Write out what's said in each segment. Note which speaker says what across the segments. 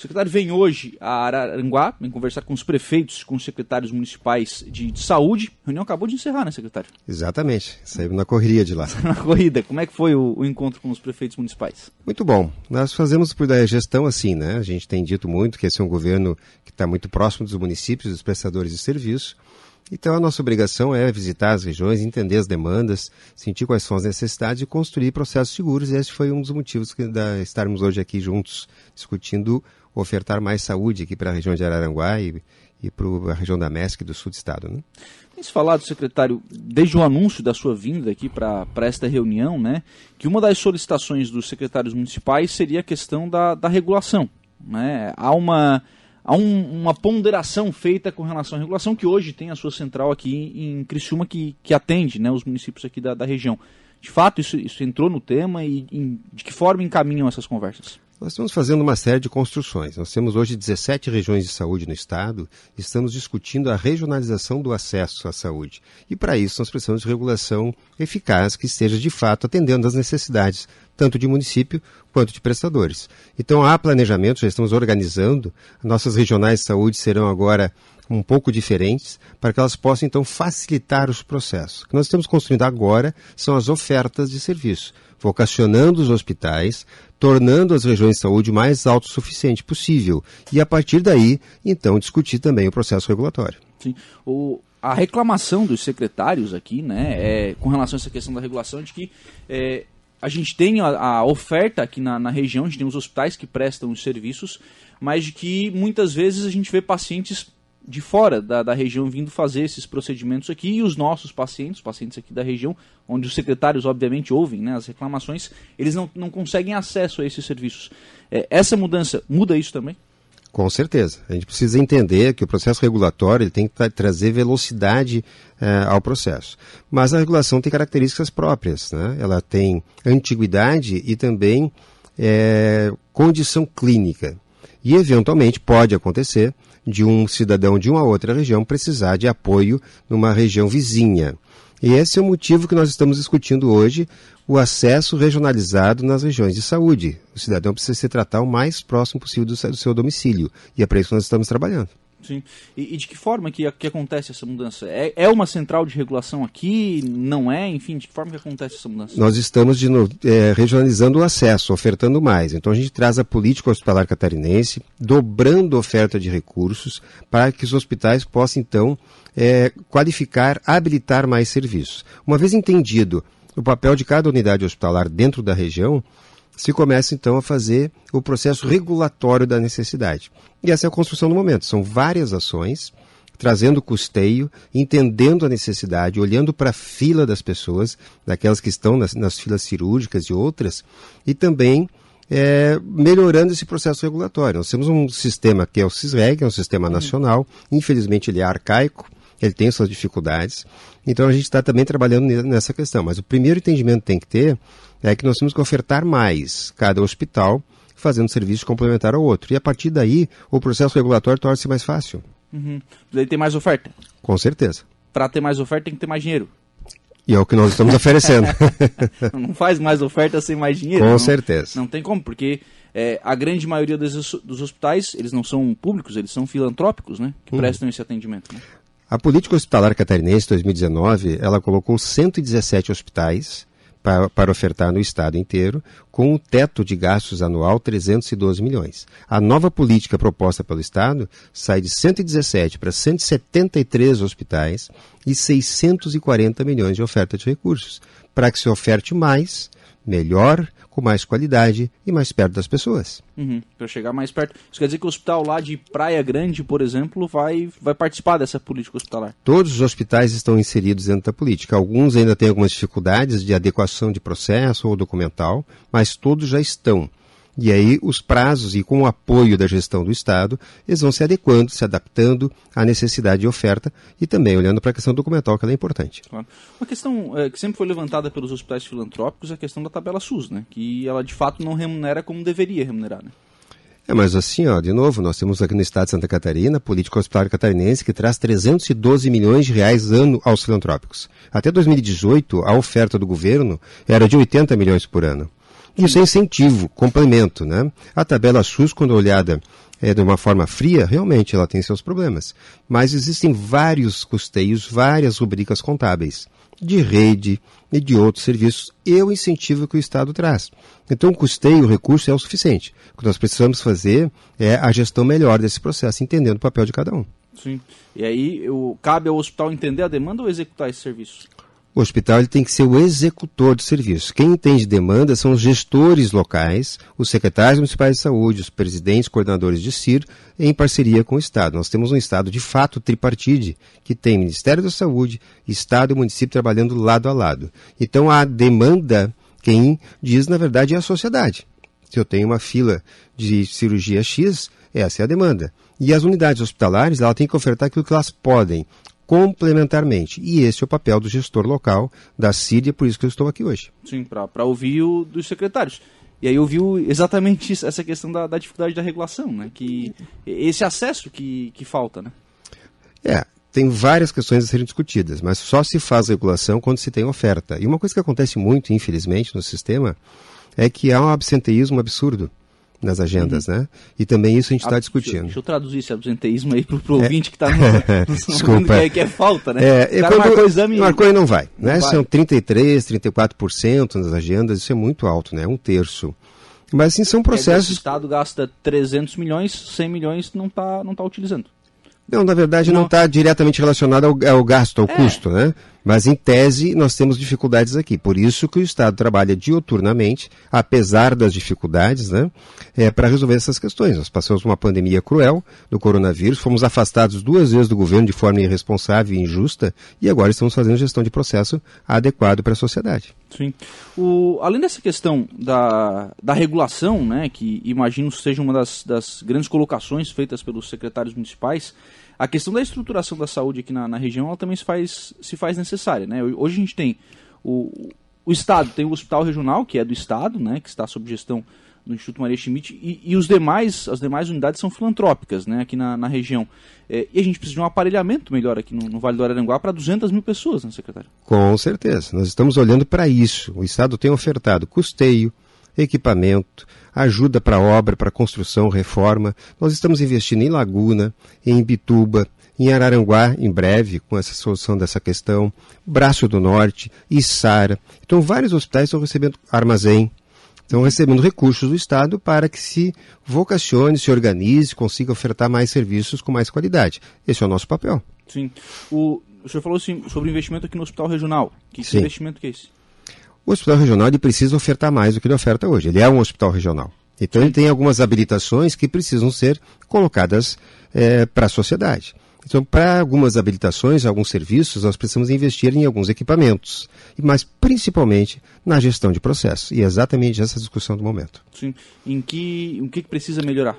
Speaker 1: O secretário vem hoje a Araranguá, vem conversar com os prefeitos, com os secretários municipais de, de saúde. A reunião acabou de encerrar, né, secretário?
Speaker 2: Exatamente. Saímos na correria de lá.
Speaker 1: na corrida. Como é que foi o, o, encontro com os prefeitos municipais?
Speaker 2: Muito bom. Nós fazemos por da gestão assim, né? A gente tem dito muito que esse é um governo que está muito próximo dos municípios, dos prestadores de serviço. Então, a nossa obrigação é visitar as regiões, entender as demandas, sentir quais são as necessidades e construir processos seguros. E esse foi um dos motivos que da estarmos hoje aqui juntos discutindo ofertar mais saúde aqui para a região de Araranguá e, e para a região da MESC do sul do estado. Né?
Speaker 1: Tem se falado, secretário, desde o anúncio da sua vinda aqui para esta reunião, né, que uma das solicitações dos secretários municipais seria a questão da, da regulação. Né? Há uma há um, uma ponderação feita com relação à regulação que hoje tem a sua central aqui em Criciúma que, que atende né, os municípios aqui da, da região. De fato, isso, isso entrou no tema e em, de que forma encaminham essas conversas?
Speaker 2: Nós estamos fazendo uma série de construções. Nós temos hoje 17 regiões de saúde no estado e estamos discutindo a regionalização do acesso à saúde. E para isso nós precisamos de regulação eficaz que esteja de fato atendendo às necessidades tanto de município quanto de prestadores. Então há planejamento, já estamos organizando. Nossas regionais de saúde serão agora um pouco diferentes para que elas possam então facilitar os processos. O que nós estamos construindo agora são as ofertas de serviço, vocacionando os hospitais tornando as regiões de saúde mais autossuficiente possível. E a partir daí, então, discutir também o processo regulatório.
Speaker 1: Sim. O, a reclamação dos secretários aqui, né, é, com relação a essa questão da regulação, de que é, a gente tem a, a oferta aqui na, na, região, a gente tem os hospitais que prestam os serviços, mas de que muitas vezes a gente vê pacientes de fora da, da região vindo fazer esses procedimentos aqui e os nossos pacientes, pacientes aqui da região, onde os secretários obviamente ouvem né, as reclamações, eles não, não conseguem acesso a esses serviços. É, essa mudança muda isso também?
Speaker 2: Com certeza. A gente precisa entender que o processo regulatório tem que trazer velocidade é, ao processo. Mas a regulação tem características próprias. Né? Ela tem antiguidade e também é, condição clínica. E, eventualmente, pode acontecer de um cidadão de uma outra região precisar de apoio numa região vizinha. E esse é o motivo que nós estamos discutindo hoje, o acesso regionalizado nas regiões de saúde. O cidadão precisa se tratar o mais próximo possível do seu domicílio. E é para isso que nós estamos trabalhando.
Speaker 1: Sim. E, e, de que forma que, que acontece essa mudança? É, é uma central de regulação aqui? Não é? Enfim, de que forma que acontece essa mudança?
Speaker 2: Nós estamos de é, regionalizando o acesso, ofertando mais. Então a gente traz a política hospitalar catarinense, dobrando oferta de recursos para que os hospitais possam, então, é, qualificar, habilitar mais serviços. Uma vez entendido o papel de cada unidade hospitalar dentro da região, se começa então a fazer o processo regulatório da necessidade. E essa é a construção do momento. São várias ações, trazendo custeio, entendendo a necessidade, olhando para a fila das pessoas, daquelas que estão nas, nas filas cirúrgicas e outras, e também é, melhorando esse processo regulatório. Nós temos um sistema que é o CISREG, é um sistema uhum. nacional, infelizmente ele é arcaico, ele tem suas dificuldades, então a gente está também trabalhando nessa questão. Mas o primeiro entendimento que tem que ter é que nós temos que ofertar mais cada hospital fazendo serviço complementar ao outro. E a partir daí, o processo regulatório torna-se mais fácil.
Speaker 1: Uhum. Daí tem mais oferta?
Speaker 2: Com certeza.
Speaker 1: Para ter mais oferta tem que ter mais dinheiro.
Speaker 2: E é o que nós estamos oferecendo.
Speaker 1: não faz mais oferta sem mais dinheiro.
Speaker 2: Com
Speaker 1: não,
Speaker 2: certeza.
Speaker 1: Não tem como, porque é, a grande maioria dos, dos, hospitais, eles não são públicos, eles são filantrópicos, né? Que uhum. prestam esse atendimento. Né?
Speaker 2: A política hospitalar catarinense 2019, ela colocou 117 hospitais para, para, ofertar no estado inteiro, com um teto de gastos anual 312 milhões. A nova política proposta pelo estado sai de 117 para 173 hospitais e 640 milhões de oferta de recursos, para que se oferte mais, melhor, com mais qualidade e mais perto das pessoas.
Speaker 1: Uhum, para chegar mais perto. Isso quer dizer que o hospital lá de Praia Grande, por exemplo, vai, vai participar dessa política hospitalar?
Speaker 2: Todos os hospitais estão inseridos dentro da política. Alguns ainda têm algumas dificuldades de adequação de processo ou documental, mas todos já estão. E aí os prazos e com o apoio da gestão do Estado, eles vão se adequando, se adaptando à necessidade de oferta e também olhando para a questão documental, que é importante.
Speaker 1: Claro. Uma questão é, que sempre foi levantada pelos hospitais filantrópicos é a questão da tabela SUS, né? que ela de fato não remunera como deveria remunerar. Né?
Speaker 2: É, mas assim, ó, de novo, nós temos aqui no estado de Santa Catarina a política hospitalar catarinense que traz 312 milhões de reais ano aos filantrópicos. Até 2018, a oferta do governo era de 80 milhões por ano. Isso é incentivo, complemento, né? A tabela SUS, quando olhada é, de uma forma fria, realmente ela tem seus problemas. Mas existem vários custeios, várias rubricas contábeis de rede e de outros serviços e o incentivo que o Estado traz. Então, o custeio, o recurso é o suficiente. O que nós precisamos fazer é a gestão melhor desse processo, entendendo o papel de cada um.
Speaker 1: Sim. E aí, o, cabe ao hospital entender a demanda ou executar esse serviço?
Speaker 2: O hospital tem que ser o executor do serviço. Quem entende demanda são os gestores locais, os secretários municipais de saúde, os presidentes, coordenadores de CIR, em parceria com o Estado. Nós temos um Estado de fato tripartite, que tem Ministério da Saúde, Estado e município trabalhando lado a lado. Então a demanda, quem diz na verdade é a sociedade. Se eu tenho uma fila de cirurgia X, essa é a demanda. E as unidades hospitalares, ela tem que ofertar aquilo que elas podem complementarmente. E esse é o papel do gestor local, da CID, é por isso que eu estou aqui hoje.
Speaker 1: Sim, para ouvir o, dos secretários. E aí ouviu exatamente isso, essa questão da, da, dificuldade da regulação, né? Que esse acesso que, que falta, né?
Speaker 2: É, tem várias questões a serem discutidas, mas só se faz regulação quando se tem oferta. E uma coisa que acontece muito, infelizmente, no sistema é que há um absenteísmo absurdo nas agendas, uhum. né? E também isso a gente está ah, discutindo.
Speaker 1: Deixa eu traduzir esse absenteísmo aí para o é. ouvinte que está no,
Speaker 2: Desculpa.
Speaker 1: Que é, que é falta, né?
Speaker 2: É, é quando marcou o exame marcou e não vai, né? Não vai. São 33, 34% nas agendas, isso é muito alto, né? Um terço. Mas assim, são processos...
Speaker 1: o Estado gasta 300 milhões, 100 milhões não está não tá utilizando.
Speaker 2: Não, na verdade não está diretamente relacionado ao, ao gasto, ao é. custo, né? Mas em tese nós temos dificuldades aqui. Por isso que o Estado trabalha dioturnamente, apesar das dificuldades, né? É, para resolver essas questões. Nós passamos uma pandemia cruel do coronavírus, fomos afastados duas vezes do governo de forma irresponsável e injusta, e agora estamos fazendo gestão de processo adequado para a sociedade.
Speaker 1: Sim. O, além dessa questão da, da regulação, né, que imagino seja uma das, das grandes colocações feitas pelos secretários municipais, a questão da estruturação da saúde aqui na, na região ela também se faz, se faz necessária. Né? Hoje a gente tem o, o Estado, tem o Hospital Regional, que é do Estado, né, que está sob gestão do Instituto Maria Schmidt, e, e, os demais, as demais unidades são filantrópicas né, aqui na, na região. É, e a gente precisa de um aparelhamento melhor aqui no, no Vale do Araranguá para 200 mil pessoas, né, secretário?
Speaker 2: Com certeza. Nós estamos olhando para isso. O Estado tem ofertado custeio, equipamento, ajuda para obra, para construção, reforma. Nós estamos investindo em Laguna, em Bituba, em Araranguá, em breve, com essa solução dessa questão, Braço do Norte, Içara. Então, vários hospitais estão recebendo armazém, estão recebendo recursos do Estado para que se vocacione, se organize, consiga ofertar mais serviços com mais qualidade. Esse é o nosso papel.
Speaker 1: Sim. O, o senhor falou assim, sobre investimento aqui no Hospital Regional. Que, que investimento que é esse?
Speaker 2: O hospital regional ele precisa ofertar mais do que ele oferta hoje. Ele é um hospital regional. Então ele tem algumas habilitações que precisam ser colocadas é, para a sociedade. Então, para algumas habilitações, alguns serviços, nós precisamos investir em alguns equipamentos, mas principalmente na gestão de processos. E é exatamente essa discussão do momento.
Speaker 1: Sim. Em que, o que precisa melhorar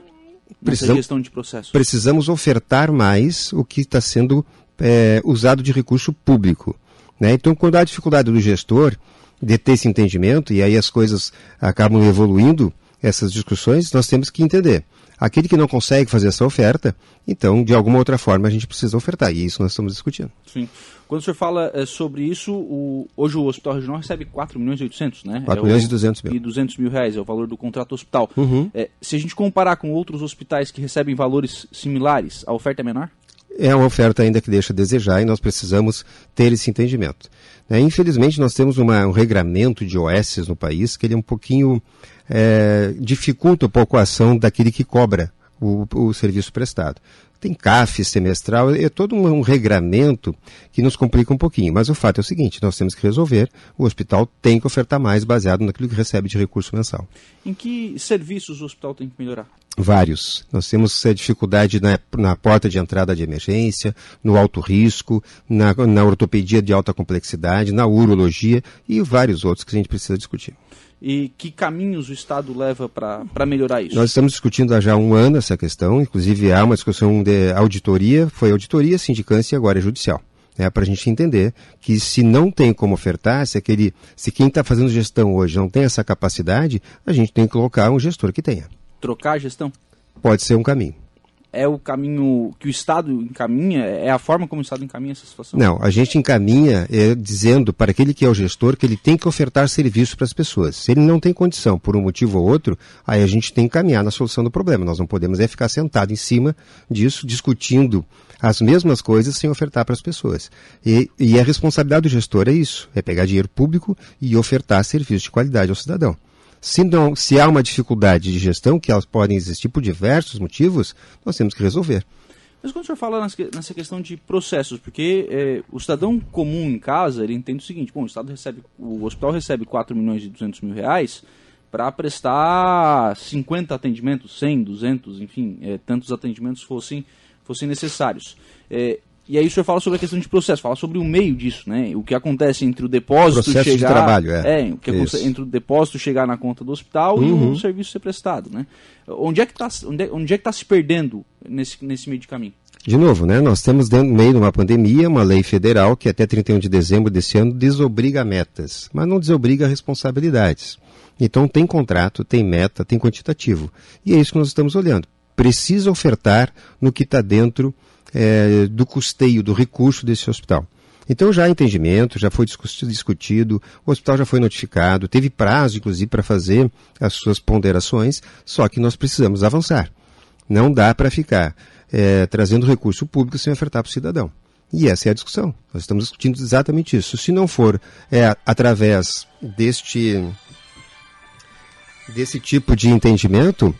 Speaker 1: nessa gestão de processos?
Speaker 2: Precisamos ofertar mais o que está sendo é, usado de recurso público. Né? Então, quando há dificuldade do gestor, de ter esse entendimento, e aí as coisas acabam evoluindo, essas discussões, nós temos que entender. Aquele que não consegue fazer essa oferta, então, de alguma outra forma, a gente precisa ofertar. E isso nós estamos discutindo.
Speaker 1: Sim. Quando o senhor fala é, sobre isso, o, hoje o Hospital Regional recebe 4 milhões e 800, né?
Speaker 2: 4 é milhões o, e 200 mil.
Speaker 1: E 200 mil reais, é o valor do contrato hospital. Uhum. É, se a gente comparar com outros hospitais que recebem valores similares, a oferta é menor?
Speaker 2: É uma oferta ainda que deixa a desejar e nós precisamos ter esse entendimento. É, infelizmente, nós temos uma, um regramento de OS no país que ele é um pouquinho é, dificulta um pouco a ação daquele que cobra o, o serviço prestado. Tem CAF semestral, é todo um, um, regramento que nos complica um pouquinho. Mas o fato é o seguinte, nós temos que resolver, o hospital tem que ofertar mais baseado naquilo que recebe de recurso mensal.
Speaker 1: Em que serviços o hospital tem que melhorar?
Speaker 2: Vários. Nós temos é, dificuldade na, na, porta de entrada de emergência, no alto risco, na, na ortopedia de alta complexidade, na urologia e vários outros que a gente precisa discutir.
Speaker 1: E que caminhos o Estado leva para melhorar isso?
Speaker 2: Nós estamos discutindo há já um ano essa questão, inclusive há uma discussão de auditoria, foi auditoria, sindicância e agora é judicial. É para a gente entender que se não tem como ofertar, se, aquele, se quem está fazendo gestão hoje não tem essa capacidade, a gente tem que colocar um gestor que tenha
Speaker 1: trocar a gestão?
Speaker 2: Pode ser um caminho.
Speaker 1: é o caminho que o Estado encaminha? É a forma como o Estado encaminha essa situação?
Speaker 2: Não, a gente encaminha é, dizendo para aquele que é o gestor que ele tem que ofertar serviço para as pessoas. Se ele não tem condição, por um motivo ou outro, aí a gente tem que caminhar na solução do problema. Nós não podemos é ficar sentado em cima disso, discutindo as mesmas coisas sem ofertar para as pessoas. E, e a responsabilidade do gestor é isso, é pegar dinheiro público e ofertar serviço de qualidade ao cidadão. Se, não, se há uma dificuldade de gestão, que elas podem existir por diversos motivos, nós temos que resolver.
Speaker 1: Mas quando o senhor fala nessa questão de processos, porque é, o cidadão comum em casa, ele entende o seguinte, bom, o, Estado recebe, o hospital recebe 4 milhões e 200 mil reais para prestar 50 atendimentos, 100, 200, enfim, é, tantos atendimentos fossem, fossem necessários. É, e aí o senhor fala sobre a questão de processo, fala sobre o meio disso, né? O que acontece entre o depósito
Speaker 2: processo
Speaker 1: chegar.
Speaker 2: De trabalho, é.
Speaker 1: é o que acontece entre o depósito chegar na conta do hospital uhum. e o serviço ser prestado, né? Onde é que está onde, é, onde é que tá se perdendo nesse, nesse meio de caminho?
Speaker 2: De novo, né? Nós temos no meio de uma pandemia uma lei federal que até 31 de dezembro desse ano desobriga metas, mas não desobriga responsabilidades. Então tem contrato, tem meta, tem quantitativo. E é isso que nós estamos olhando. Precisa ofertar no que está dentro é, do custeio, do recurso desse hospital. Então já há entendimento, já foi discutido, o hospital já foi notificado, teve prazo, inclusive, para fazer as suas ponderações, só que nós precisamos avançar. Não dá para ficar é, trazendo recurso público sem ofertar para o cidadão. E essa é a discussão. Nós estamos discutindo exatamente isso. Se não for é, através deste, desse tipo de entendimento,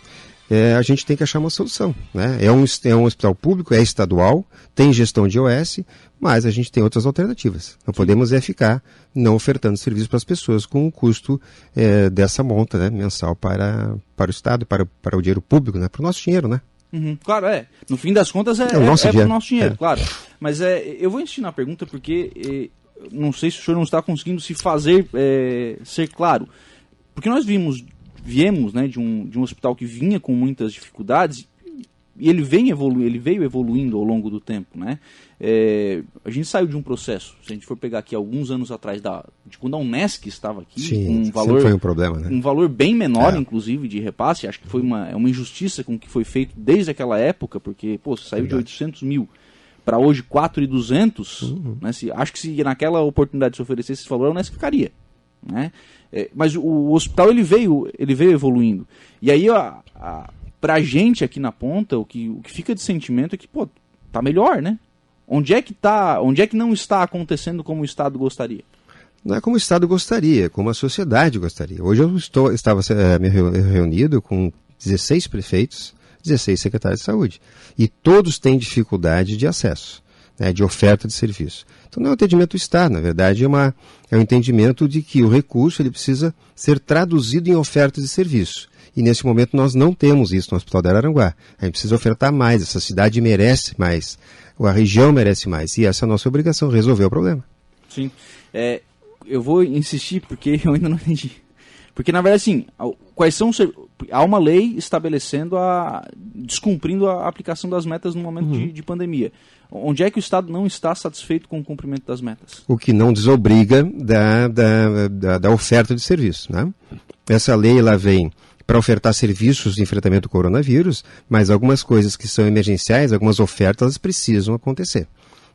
Speaker 2: é, a gente tem que achar uma solução. Né? É, um, é um hospital público, é estadual, tem gestão de OS, mas a gente tem outras alternativas. Não podemos é ficar não ofertando serviço para as pessoas com o custo é, dessa monta né, mensal para, para o Estado, para, para o dinheiro público, né, para o nosso dinheiro, né?
Speaker 1: Uhum, claro, é. No fim das contas é, é, o nosso é, é nosso dinheiro, é. claro. Mas é, eu vou insistir na pergunta porque é, não sei se o senhor não está conseguindo se fazer ser claro. Porque nós vimos viemos né, de, um, de um hospital que vinha com muitas dificuldades e ele, vem evolu ele veio evoluindo ao longo do tempo. Né? É, a gente saiu de um processo, se a gente for pegar aqui alguns anos atrás, da, de quando a Unesc estava aqui,
Speaker 2: Sim,
Speaker 1: um valor,
Speaker 2: foi um, problema, né?
Speaker 1: um valor bem menor, é. inclusive, de repasse, acho que foi uma, é uma injustiça com o que foi feito desde aquela época, porque pô, saiu Verdade. de 800 mil para hoje 4,200, uhum. né, se, acho que se naquela oportunidade se oferecesse esse valor, a Unesc ficaria. Né? É, mas o, o, hospital ele veio, ele veio evoluindo. E aí, a, a, pra gente aqui na ponta, o que, o que fica de sentimento é que, pô, tá melhor, né? Onde é que tá, onde é que não está acontecendo como o Estado gostaria?
Speaker 2: Não é como o Estado gostaria, como a sociedade gostaria. Hoje eu estou, estava é, me reunido com 16 prefeitos, 16 secretários de saúde. E todos têm dificuldade de acesso né, de oferta de serviço. Então não é um entendimento do Estado, na verdade é, uma, é um entendimento de que o recurso ele precisa ser traduzido em oferta de serviço. E nesse momento nós não temos isso no Hospital de Araranguá. A gente precisa ofertar mais, essa cidade merece mais, a região merece mais. E essa é a nossa obrigação, resolver o problema.
Speaker 1: Sim. É, eu vou insistir porque eu ainda não entendi. Porque, na verdade, assim, quais são há uma lei estabelecendo a. descumprindo a aplicação das metas no momento uhum. de, de, pandemia. Onde é que o Estado não está satisfeito com o cumprimento das metas?
Speaker 2: O que não desobriga da, da, da, da oferta de serviço. Né? Essa lei ela vem para ofertar serviços de enfrentamento ao coronavírus, mas algumas coisas que são emergenciais, algumas ofertas, elas precisam acontecer.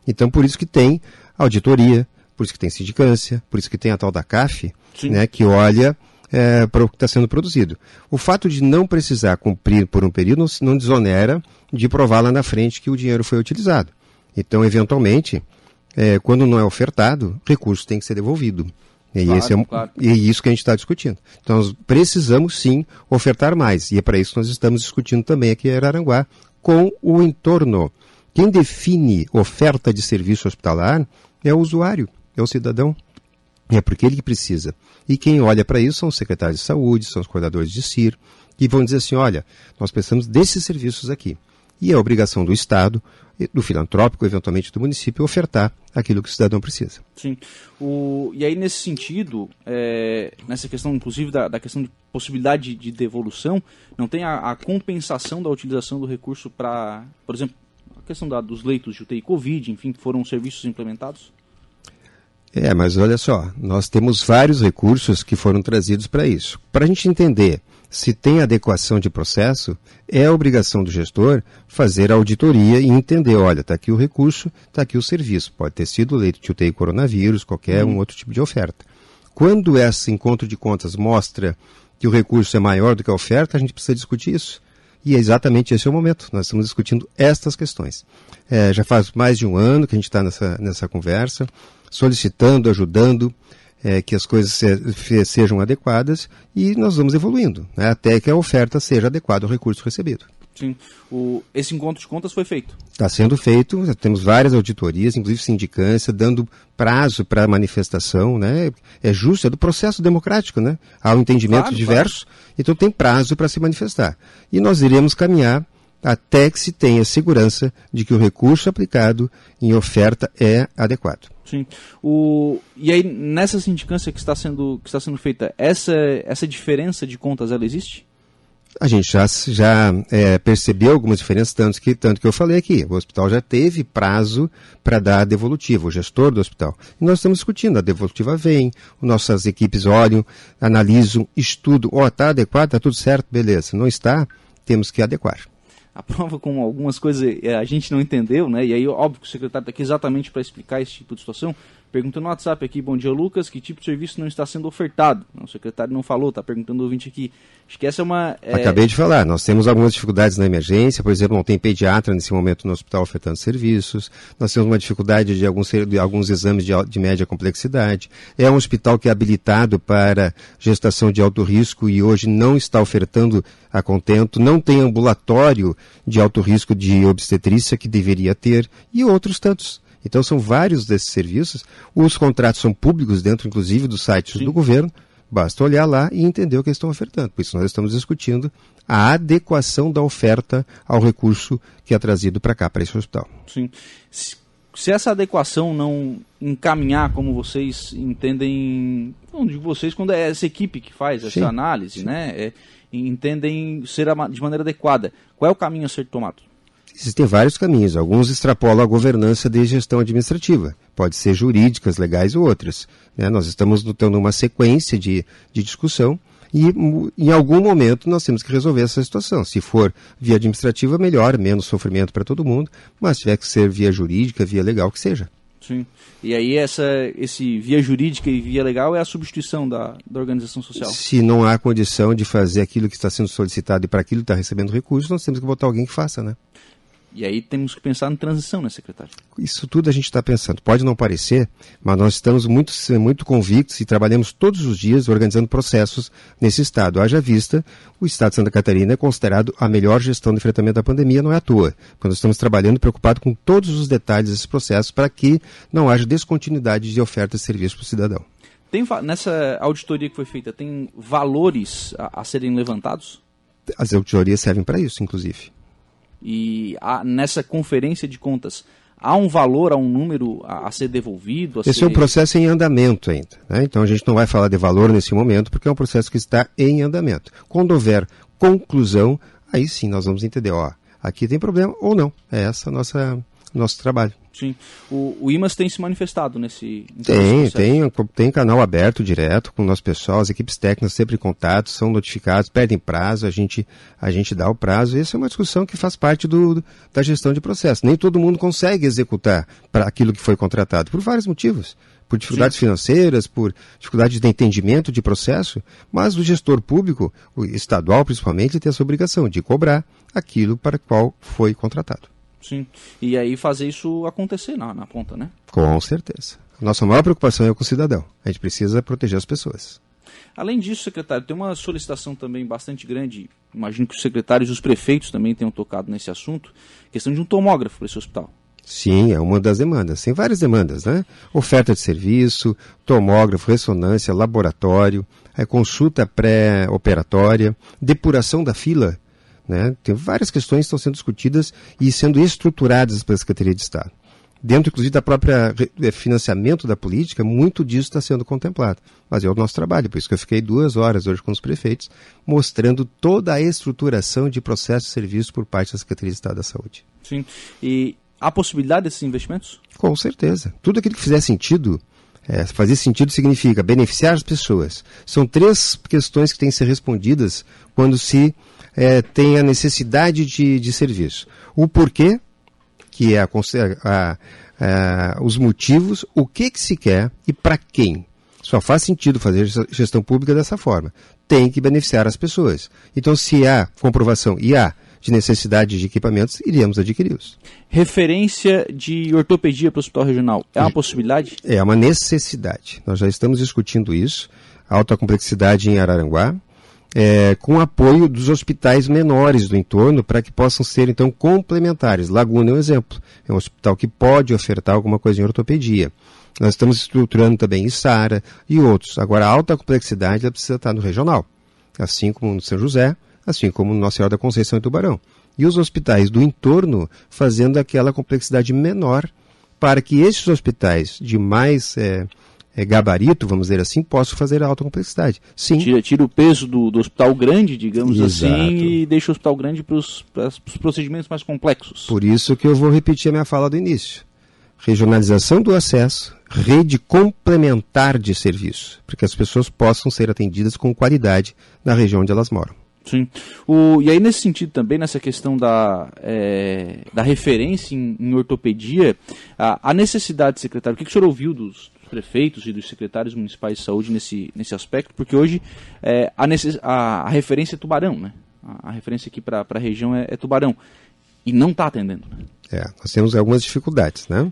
Speaker 2: Então, por isso que tem auditoria, por isso que tem sindicância, por isso que tem a tal da CAF, né, que olha é, para o que está sendo produzido. O fato de não precisar cumprir por um período não, não desonera de provar lá na frente que o dinheiro foi utilizado. Então, eventualmente, é, quando não é ofertado, recurso tem que ser devolvido. E, claro, é, claro. e é isso que a gente está discutindo. Então, nós precisamos sim ofertar mais. E é para isso que nós estamos discutindo também aqui em Araranguá com o entorno. Quem define oferta de serviço hospitalar é o usuário, é o cidadão. É porque ele que precisa. E quem olha para isso são os secretários de saúde, são os coordenadores de CIR, que vão dizer assim: olha, nós precisamos desses serviços aqui. E é obrigação do Estado, do filantrópico, eventualmente do município, ofertar aquilo que o cidadão precisa.
Speaker 1: Sim. O, e aí, nesse sentido, é, nessa questão, inclusive, da, da, questão de possibilidade de devolução, não tem a, a compensação da utilização do recurso para, por exemplo, a questão da, dos leitos de UTI Covid, enfim, foram serviços implementados?
Speaker 2: É, mas olha só, nós temos vários recursos que foram trazidos para isso. Para a gente entender se tem adequação de processo, é obrigação do gestor fazer a auditoria e entender, olha, está aqui o recurso, está aqui o serviço. Pode ter sido leite de UTI coronavírus, qualquer um outro tipo de oferta. Quando esse encontro de contas mostra que o recurso é maior do que a oferta, a gente precisa discutir isso. E é exatamente esse é o momento. Nós estamos discutindo estas questões. É, já faz mais de um ano que a gente está nessa, nessa conversa, solicitando, ajudando é, que as coisas se, sejam adequadas e nós vamos evoluindo, né, até que a oferta seja adequada ao recurso recebido.
Speaker 1: Sim. O, esse encontro de contas foi feito?
Speaker 2: Está sendo feito, temos várias auditorias, inclusive sindicância, dando prazo para a manifestação, né? É justo, é do processo democrático, né? Há um entendimento claro, diverso, claro. então tem prazo para se manifestar. E nós iremos caminhar até que se tenha segurança de que o recurso aplicado em oferta é adequado.
Speaker 1: Sim. O, e aí, nessa sindicância que está sendo, que está sendo feita, essa, essa diferença de contas, ela existe?
Speaker 2: A gente já, já é, percebeu algumas diferenças, tanto que, tanto que eu falei aqui. O hospital já teve prazo para dar a devolutiva, o gestor do hospital. E nós estamos discutindo, a devolutiva vem, nossas equipes olham, analisam, estudam, ó, oh, está adequado, está tudo certo, beleza. Não está, temos que adequar.
Speaker 1: A prova com algumas coisas é, a gente não entendeu, né? E aí, óbvio que o secretário está aqui exatamente para explicar esse tipo de situação. Perguntando no WhatsApp aqui, bom dia Lucas, que tipo de serviço não está sendo ofertado? O secretário não falou, está perguntando o ouvinte aqui. Acho que essa é uma. É...
Speaker 2: Acabei de falar, nós temos algumas dificuldades na emergência, por exemplo, não tem pediatra nesse momento no hospital ofertando serviços, nós temos uma dificuldade de alguns, de alguns exames de, de média complexidade. É um hospital que é habilitado para gestação de alto risco e hoje não está ofertando a contento, não tem ambulatório de alto risco de obstetrícia que deveria ter, e outros tantos. Então são vários desses serviços. Os contratos são públicos dentro, inclusive, dos sites Sim. do governo. Basta olhar lá e entender o que eles estão ofertando. Por isso nós estamos discutindo a adequação da oferta ao recurso que é trazido para cá, para esse hospital.
Speaker 1: Sim. Se essa adequação não encaminhar como vocês entendem, não digo vocês, quando é essa equipe que faz essa Sim. análise, Sim. né? É, entendem ser de maneira adequada. Qual é o caminho a ser tomado?
Speaker 2: Existem vários caminhos. Alguns extrapolam a governança de gestão administrativa. Pode ser jurídicas, legais ou outras. Né? Nós estamos tendo uma sequência de, de discussão e em algum momento nós temos que resolver essa situação. Se for via administrativa, melhor, menos sofrimento para todo mundo, mas se tiver que ser via jurídica, via legal, que seja.
Speaker 1: Sim. E aí essa, esse via jurídica e via legal é a substituição da, da organização social.
Speaker 2: Se não há condição de fazer aquilo que está sendo solicitado e para aquilo que está recebendo recursos, nós temos que botar alguém que faça, né?
Speaker 1: E aí temos que pensar em transição, né, secretário?
Speaker 2: Isso tudo a gente está pensando. Pode não parecer, mas nós estamos muito, muito convictos e trabalhamos todos os dias organizando processos nesse Estado. Haja vista, o Estado de Santa Catarina é considerado a melhor gestão de enfrentamento da pandemia, não é à toa. Quando estamos trabalhando preocupado com todos os detalhes desse processo para que não haja descontinuidade de oferta de serviço para o cidadão.
Speaker 1: Tem, nessa auditoria que foi feita, tem valores a, a serem levantados?
Speaker 2: As auditorias servem para isso, inclusive.
Speaker 1: E há, nessa conferência de contas, há um valor, há um número a, a ser devolvido? A
Speaker 2: Esse
Speaker 1: ser...
Speaker 2: é um processo em andamento ainda. Né? Então a gente não vai falar de valor nesse momento, porque é um processo que está em andamento. Quando houver conclusão, aí sim nós vamos entender, ó, aqui tem problema ou não. É essa a nossa nosso trabalho.
Speaker 1: Sim. O, o IMAS tem se manifestado nesse.
Speaker 2: Tem, tem, tem canal aberto direto com o nosso pessoal, as equipes técnicas sempre em contato, são notificados, perdem prazo, a gente, a gente dá o prazo. Essa é uma discussão que faz parte do, da gestão de processo. Nem todo mundo consegue executar para aquilo que foi contratado, por vários motivos por dificuldades Sim. financeiras, por dificuldades de entendimento de processo, mas o gestor público, o estadual principalmente, tem essa obrigação de cobrar aquilo para o qual foi contratado.
Speaker 1: Sim. E aí fazer isso acontecer na, na ponta, né?
Speaker 2: Com certeza. Nossa maior preocupação é com o cidadão. A gente precisa proteger as pessoas.
Speaker 1: Além disso, secretário, tem uma solicitação também bastante grande. Imagino que os secretários e os prefeitos também tenham tocado nesse assunto. Questão de um tomógrafo para esse hospital.
Speaker 2: Sim, é uma das demandas. Tem várias demandas, né? Oferta de serviço, tomógrafo, ressonância, laboratório, é, consulta pré-operatória, depuração da fila né? Tem várias questões que estão sendo discutidas e sendo estruturadas pela Secretaria de Estado. Dentro, inclusive, da própria eh, financiamento da política, muito disso está sendo contemplado. Mas é o nosso trabalho, por isso que eu fiquei duas horas hoje com os prefeitos, mostrando toda a estruturação de processos de serviço por parte da Secretaria de Estado da Saúde.
Speaker 1: Sim. E há possibilidade desses investimentos?
Speaker 2: Com certeza. Tudo aquilo que fizer sentido É, fazer sentido significa beneficiar as pessoas. São três questões que têm que ser respondidas quando se é, tem a necessidade de, de serviço. O porquê, que é a, a, a, os motivos, o que, que se quer e para quem. Só faz sentido fazer gestão pública dessa forma. Tem que beneficiar as pessoas. Então, se há comprovação e há de necessidade de equipamentos, iríamos adquiri-los.
Speaker 1: Referência de ortopedia para o hospital regional, é uma possibilidade?
Speaker 2: É uma necessidade. Nós já estamos discutindo isso. Alta complexidade em Araranguá, é, com apoio dos hospitais menores do entorno para que possam ser então complementares. Laguna é um exemplo. É um hospital que pode ofertar alguma coisa em ortopedia. Nós estamos estruturando também Isara e outros. Agora, a alta complexidade ela precisa estar no regional, assim como no São José, assim como no Nossa Senhora da Conceição e Tubarão. E os hospitais do entorno fazendo aquela complexidade menor para que esses hospitais de mais é, é, gabarito, vamos dizer assim, possam fazer a alta complexidade. Sim.
Speaker 1: Tira, tira o peso do, do, hospital grande, digamos Exato. assim, e deixa o hospital grande para os procedimentos mais complexos.
Speaker 2: Por isso que eu vou repetir a minha fala do início. Regionalização do acesso, rede complementar de serviço, para que as pessoas possam ser atendidas com qualidade na região onde elas moram.
Speaker 1: Sim. O, e aí, nesse sentido também, nessa questão da, é, da referência em, em ortopedia, a, a, necessidade, secretário, o que, que o senhor ouviu dos, prefeitos e dos secretários municipais de saúde nesse, nesse aspecto? Porque hoje é, a, necess, a, a, referência é Tubarão, né? A, a referência aqui para a região é, é, Tubarão. E não está atendendo, né?
Speaker 2: É, nós temos algumas dificuldades, né?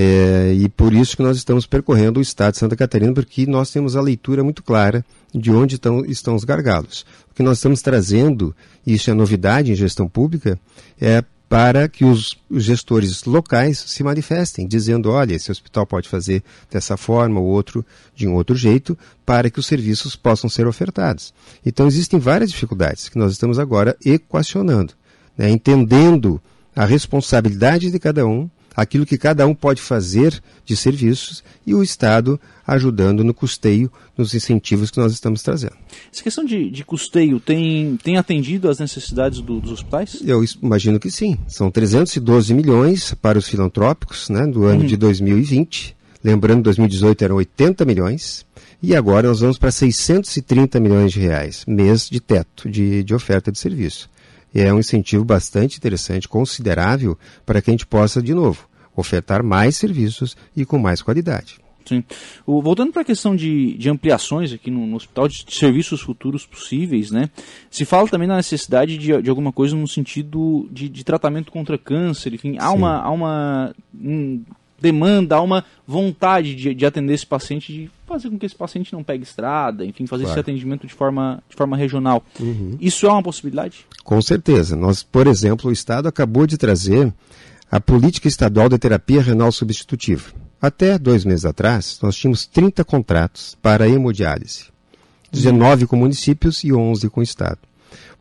Speaker 2: É, e por isso que nós estamos percorrendo o estado de Santa Catarina, porque nós temos a leitura muito clara de onde estão, estão os gargalos. O que nós estamos trazendo, e isso é novidade em gestão pública, é para que os, gestores locais se manifestem, dizendo, olha, esse hospital pode fazer dessa forma, ou outro de um outro jeito, para que os serviços possam ser ofertados. Então existem várias dificuldades que nós estamos agora equacionando, né, entendendo a responsabilidade de cada um, aquilo que cada um pode fazer de serviços e o Estado ajudando no custeio, nos incentivos que nós estamos trazendo.
Speaker 1: Essa questão de, de custeio tem, tem atendido às necessidades do, dos hospitais?
Speaker 2: Eu imagino que sim. São 312 milhões para os filantrópicos né, do ano uhum. de 2020. Lembrando, 2018 eram 80 milhões. E agora nós vamos para 630 milhões de reais, mês de teto de, de oferta de serviço é um incentivo bastante interessante, considerável, para que a gente possa, de novo, ofertar mais serviços e com mais qualidade.
Speaker 1: Sim. Voltando para a questão de, de ampliações aqui no, no, hospital, de, de, serviços futuros possíveis, né? Se fala também na necessidade de, de alguma coisa no sentido de, de tratamento contra câncer, enfim, há Sim. uma, há uma um, demanda, há uma vontade de, de atender esse paciente, de fazer com que esse paciente não pegue estrada, enfim, fazer claro. esse atendimento de forma, de forma regional. Uhum. Isso é uma possibilidade?
Speaker 2: Com certeza. Nós, por exemplo, o Estado acabou de trazer a política estadual de terapia renal substitutiva. Até dois meses atrás, nós tínhamos 30 contratos para hemodiálise. 19 com municípios e 11 com o Estado.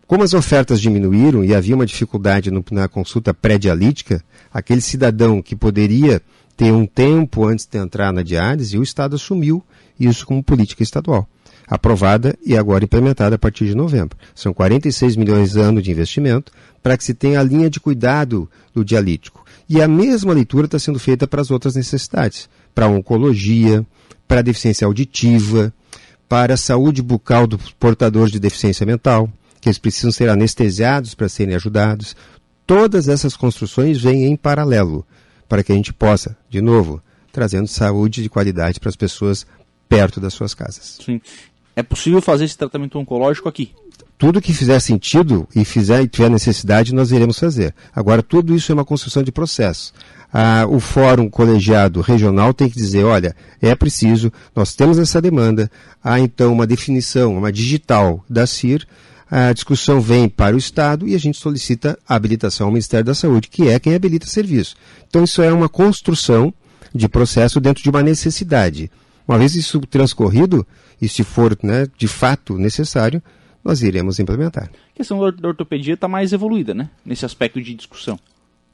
Speaker 2: Como as ofertas diminuíram e havia uma dificuldade no, na consulta pré-dialítica, aquele cidadão que poderia ter um tempo antes de entrar na diálise, o Estado assumiu isso como política estadual, aprovada e agora implementada a partir de novembro. São 46 milhões de anos de investimento para que se tenha a linha de cuidado do dialítico. E a mesma leitura está sendo feita para as outras necessidades, para a oncologia, para a deficiência auditiva, para a saúde bucal dos portadores de deficiência mental, que eles precisam ser anestesiados para serem ajudados. Todas essas construções vêm em paralelo para que a gente possa, de novo, trazendo saúde de qualidade para as pessoas perto das suas casas.
Speaker 1: Sim. É possível fazer esse tratamento oncológico aqui?
Speaker 2: Tudo que fizer sentido e fizer e tiver necessidade, nós iremos fazer. Agora, tudo isso é uma construção de processo. Ah, o fórum colegiado regional tem que dizer, olha, é preciso, nós temos essa demanda, há então uma definição, uma digital da CIR, a discussão vem para o Estado e a gente solicita a habilitação ao Ministério da Saúde, que é quem habilita serviço. Então isso é uma construção de processo dentro de uma necessidade. Uma vez isso transcorrido, e se for né, de fato necessário, nós iremos implementar.
Speaker 1: A questão da ortopedia está mais evoluída, né? Nesse aspecto de discussão.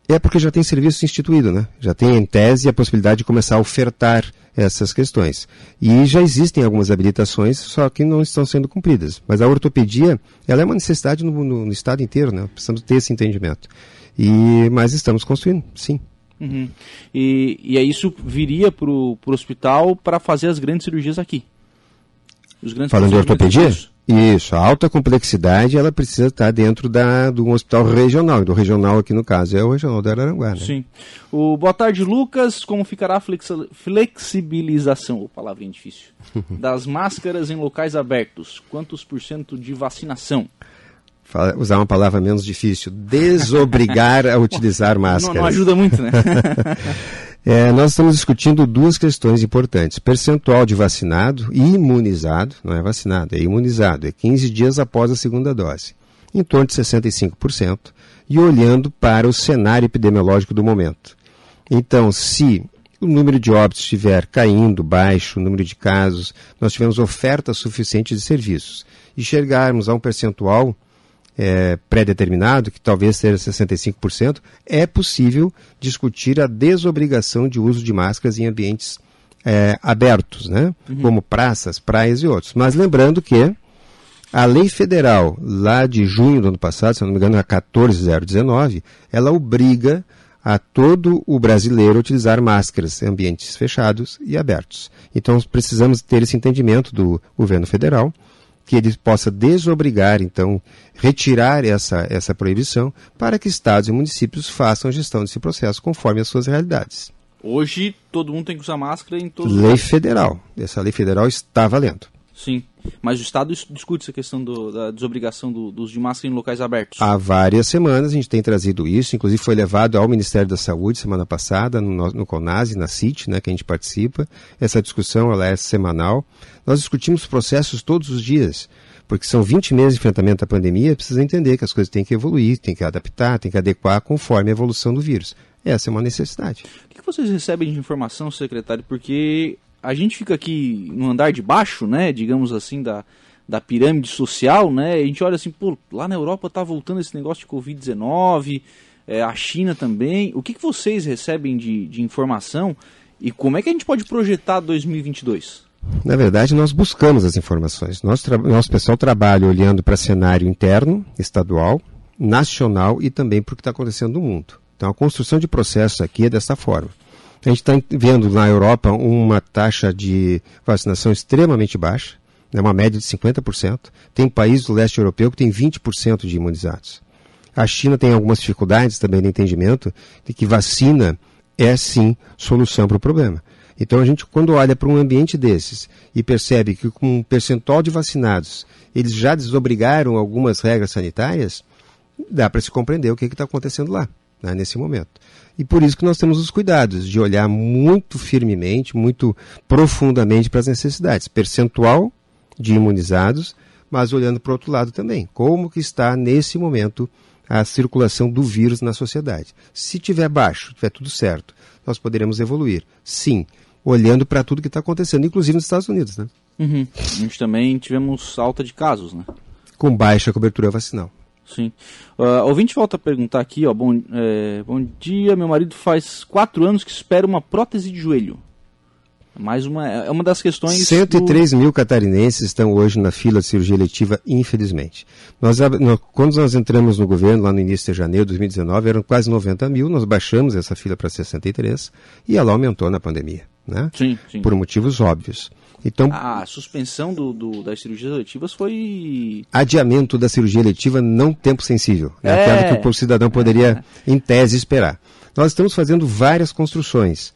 Speaker 2: É porque já tem serviço instituído, né? Já tem em tese a possibilidade de começar a ofertar essas questões. E já existem algumas habilitações, só que não estão sendo cumpridas. Mas a ortopedia, ela é uma necessidade no, no, no estado inteiro, né? Precisamos ter esse entendimento. E, mas estamos construindo, sim.
Speaker 1: Uhum. E, e aí isso viria para o hospital para fazer as grandes cirurgias aqui.
Speaker 2: Os grandes Falando de ortopedia? Isso, a alta complexidade ela precisa estar dentro da, de um hospital regional, do regional aqui no caso é o regional da Araranguá. Né?
Speaker 1: Sim. O, boa tarde, Lucas. Como ficará a flexibilização, oh, palavrinha difícil, das máscaras em locais abertos? Quantos por cento de vacinação?
Speaker 2: Usar uma palavra menos difícil, desobrigar a utilizar máscaras.
Speaker 1: Não, não ajuda muito, né?
Speaker 2: É, nós estamos discutindo duas questões importantes: percentual de vacinado e imunizado, não é vacinado, é imunizado, é 15 dias após a segunda dose, em torno de 65%, e olhando para o cenário epidemiológico do momento. Então, se o número de óbitos estiver caindo, baixo, o número de casos, nós tivermos oferta suficiente de serviços e chegarmos a um percentual é, pré-determinado, que talvez seja 65%, é possível discutir a desobrigação de uso de máscaras em ambientes é, abertos, né? Uhum. como praças, praias e outros. Mas lembrando que a lei federal, lá de junho do ano passado, se não me engano, a 14019, ela obriga a todo o brasileiro a utilizar máscaras em ambientes fechados e abertos. Então precisamos ter esse entendimento do governo federal que ele possa desobrigar, então, retirar essa, essa proibição para que estados e municípios façam a gestão desse processo conforme as suas realidades.
Speaker 1: Hoje, todo mundo tem que usar máscara em todos
Speaker 2: Lei federal. Essa lei federal está valendo.
Speaker 1: Sim. Mas o Estado discute essa questão do, da desobrigação do, do, uso de máscara em locais abertos.
Speaker 2: Há várias semanas a gente tem trazido isso, inclusive foi levado ao Ministério da Saúde semana passada, no, no CONASE, na CIT, né, que a gente participa. Essa discussão ela é semanal. Nós discutimos processos todos os dias, porque são 20 meses de enfrentamento à pandemia, precisa entender que as coisas têm que evoluir, têm que adaptar, têm que adequar conforme a evolução do vírus. Essa é uma necessidade.
Speaker 1: O que vocês recebem de informação, secretário? Porque a gente fica aqui no andar de baixo, né, digamos assim, da, da pirâmide social, né, a gente olha assim, pô, lá na Europa tá voltando esse negócio de Covid-19, é, a China também. O que, que vocês recebem de, de informação e como é que a gente pode projetar 2022?
Speaker 2: Na verdade, nós buscamos as informações. Nosso, nosso pessoal trabalha olhando para cenário interno, estadual, nacional e também para o que está acontecendo no mundo. Então, a construção de processos aqui é dessa forma. A gente está vendo na Europa uma taxa de vacinação extremamente baixa, né, uma média de 50%. Tem países do leste europeu que tem 20% de imunizados. A China tem algumas dificuldades também no entendimento de que vacina é sim solução para o problema. Então a gente, quando olha para um ambiente desses e percebe que com um percentual de vacinados eles já desobrigaram algumas regras sanitárias, dá para se compreender o que está acontecendo lá, né, nesse momento. E por isso que nós temos os cuidados de olhar muito firmemente, muito profundamente para as necessidades. Percentual de imunizados, mas olhando para o outro lado também. Como que está nesse momento a circulação do vírus na sociedade? Se tiver baixo, tiver tudo certo, nós poderemos evoluir. Sim, olhando para tudo que está acontecendo, inclusive nos Estados Unidos, né?
Speaker 1: Uhum. A gente também tivemos alta de casos, né?
Speaker 2: Com baixa cobertura vacinal.
Speaker 1: Sim. Uh, ouvinte volta a perguntar aqui, ó. Bom, é, bom dia, meu marido faz quatro anos que espera uma prótese de joelho. Mais uma, é uma das questões.
Speaker 2: 103 do... mil catarinenses estão hoje na fila de cirurgia eletiva, infelizmente. Nós, quando nós entramos no governo, lá no início de janeiro de 2019, eram quase 90 mil, nós baixamos essa fila para 63 e ela aumentou na pandemia. Né?
Speaker 1: Sim, sim.
Speaker 2: Por motivos óbvios. Então,
Speaker 1: a suspensão do, do, das cirurgias eletivas foi.
Speaker 2: Adiamento da cirurgia eletiva não tempo sensível. É, é aquela que o cidadão poderia, é. em tese, esperar. Nós estamos fazendo várias construções,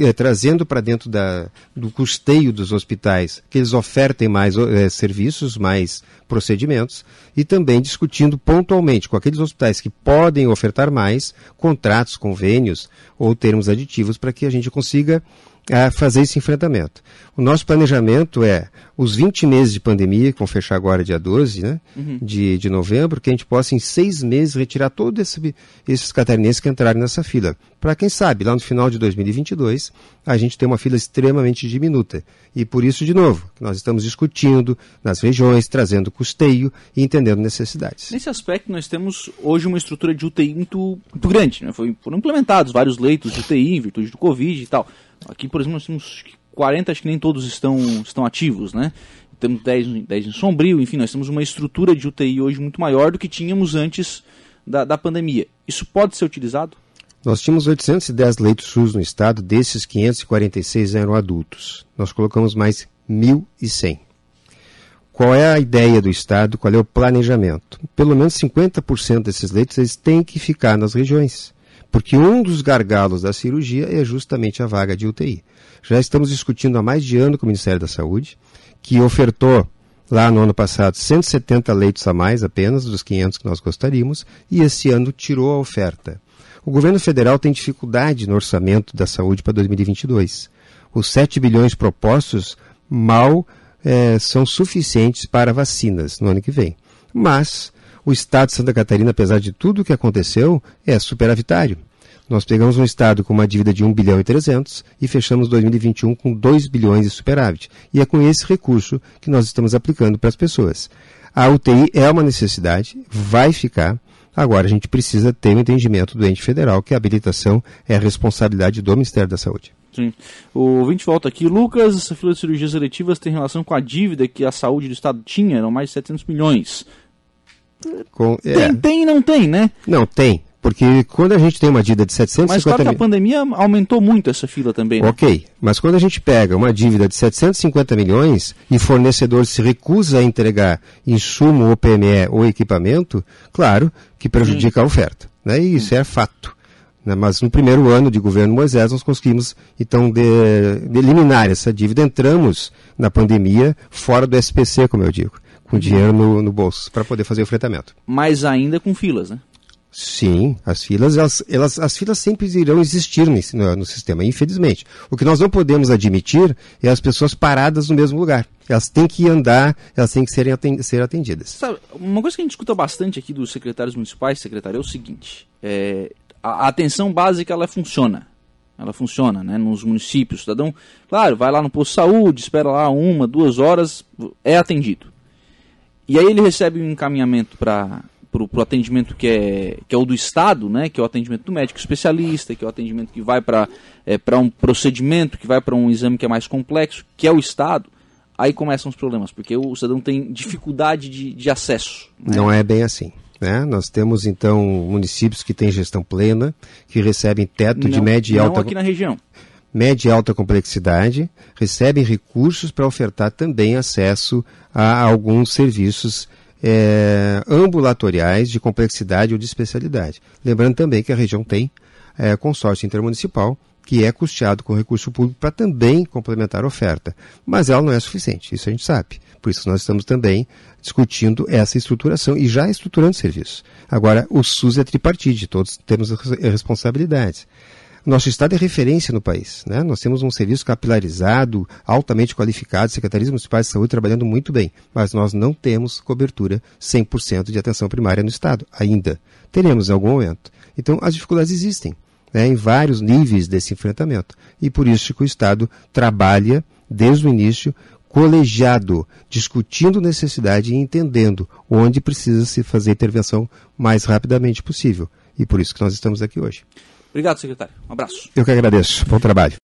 Speaker 2: eh, trazendo para dentro da, do custeio dos hospitais que eles ofertem mais eh, serviços, mais procedimentos, e também discutindo pontualmente com aqueles hospitais que podem ofertar mais contratos, convênios ou termos aditivos para que a gente consiga a fazer esse enfrentamento. O nosso planejamento é os 20 meses de pandemia, que vão fechar agora dia 12 né, uhum. de, de novembro, que a gente possa em seis meses retirar todos esse, esses catarinenses que entraram nessa fila. Para quem sabe, lá no final de 2022, a gente tem uma fila extremamente diminuta. E por isso, de novo, nós estamos discutindo nas regiões, trazendo custeio e entendendo necessidades.
Speaker 1: Nesse aspecto, nós temos hoje uma estrutura de UTI muito, muito grande. Né? foram implementados vários leitos de UTI em virtude do Covid e tal. Aqui, por exemplo, nós temos 40, acho que nem todos estão, estão ativos, né? Temos 10, 10 em Sombrio, enfim, nós temos uma estrutura de UTI hoje muito maior do que tínhamos antes da, da pandemia. Isso pode ser utilizado?
Speaker 2: Nós tínhamos 810 leitos SUS no estado, desses 546 eram adultos. Nós colocamos mais 1.100. Qual é a ideia do Estado? Qual é o planejamento? Pelo menos 50% desses leitos eles têm que ficar nas regiões, porque um dos gargalos da cirurgia é justamente a vaga de UTI. Já estamos discutindo há mais de ano com o Ministério da Saúde, que ofertou lá no ano passado 170 leitos a mais apenas dos 500 que nós gostaríamos, e esse ano tirou a oferta. O governo federal tem dificuldade no orçamento da saúde para 2022. Os 7 bilhões propostos mal é, são suficientes para vacinas no ano que vem. Mas o Estado de Santa Catarina, apesar de tudo o que aconteceu, é superavitário. Nós pegamos um Estado com uma dívida de 1 bilhão e 300 e fechamos 2021 com 2 bilhões de superávit. E é com esse recurso que nós estamos aplicando para as pessoas. A UTI é uma necessidade, vai ficar. Agora a gente precisa ter o um entendimento do ente federal que a habilitação é a responsabilidade do Ministério da Saúde.
Speaker 1: Sim. O ouvinte volta aqui. Lucas, essa fila de cirurgias eletivas tem relação com a dívida que a saúde do Estado tinha, eram mais de 700 milhões. Com, é. Tem, tem e não tem, né?
Speaker 2: Não, tem. Porque quando a gente tem uma dívida de 750
Speaker 1: Mas claro que a pandemia aumentou muito essa fila também. Né?
Speaker 2: Ok, mas quando a gente pega uma dívida de 750 milhões e fornecedor se recusa a entregar insumo ou PME ou equipamento, claro que prejudica a oferta. Né? E isso é fato. Né? Mas no primeiro ano de governo Moisés nós conseguimos então de, de eliminar essa dívida. Entramos na pandemia fora do SPC, como eu digo, com dinheiro no, no bolso para poder fazer o enfrentamento.
Speaker 1: Mas ainda com filas, né?
Speaker 2: Sim, as filas, elas, elas, as filas sempre irão existir nesse, no, no, sistema, infelizmente. O que nós não podemos admitir é as pessoas paradas no mesmo lugar. Elas têm que andar, elas têm que serem ser atendidas.
Speaker 1: Sabe, uma coisa que a gente escuta bastante aqui dos secretários municipais, secretário, é o seguinte: é, a, atenção básica ela funciona. Ela funciona, né? Nos municípios, o cidadão, claro, vai lá no posto de saúde, espera lá uma, duas horas, é atendido. E aí ele recebe um encaminhamento para o atendimento que é, que é o do Estado, né? Que é o atendimento do médico especialista, que é o atendimento que vai para é, um procedimento, que vai para um exame que é mais complexo, que é o Estado. Aí começam os problemas, porque o cidadão tem dificuldade de, de acesso.
Speaker 2: Né? Não é bem assim. Né? Nós temos então municípios que têm gestão plena, que recebem teto não, de média e alta.
Speaker 1: aqui na região.
Speaker 2: Média e alta complexidade, recebem recursos para ofertar também acesso a alguns serviços é, ambulatoriais de complexidade ou de especialidade. Lembrando também que a região tem é, consórcio intermunicipal que é custeado com recurso público para também complementar a oferta. Mas ela não é suficiente, isso a gente sabe. Por isso nós estamos também discutindo essa estruturação e já estruturando serviços. Agora, o SUS é tripartite, todos temos responsabilidades. Nosso Estado é referência no país. Né? Nós temos um serviço capilarizado, altamente qualificado, secretarias municipais de saúde trabalhando muito bem, mas nós não temos cobertura 100% de atenção primária no Estado, ainda. Teremos em algum momento. Então, as dificuldades existem né, em vários níveis desse enfrentamento. E por isso que o Estado trabalha, desde o início, colegiado, discutindo necessidade e entendendo onde precisa se fazer intervenção mais rapidamente possível. E por isso que nós estamos aqui hoje.
Speaker 1: Obrigado, secretário. Um abraço.
Speaker 2: Eu que agradeço. Bom trabalho.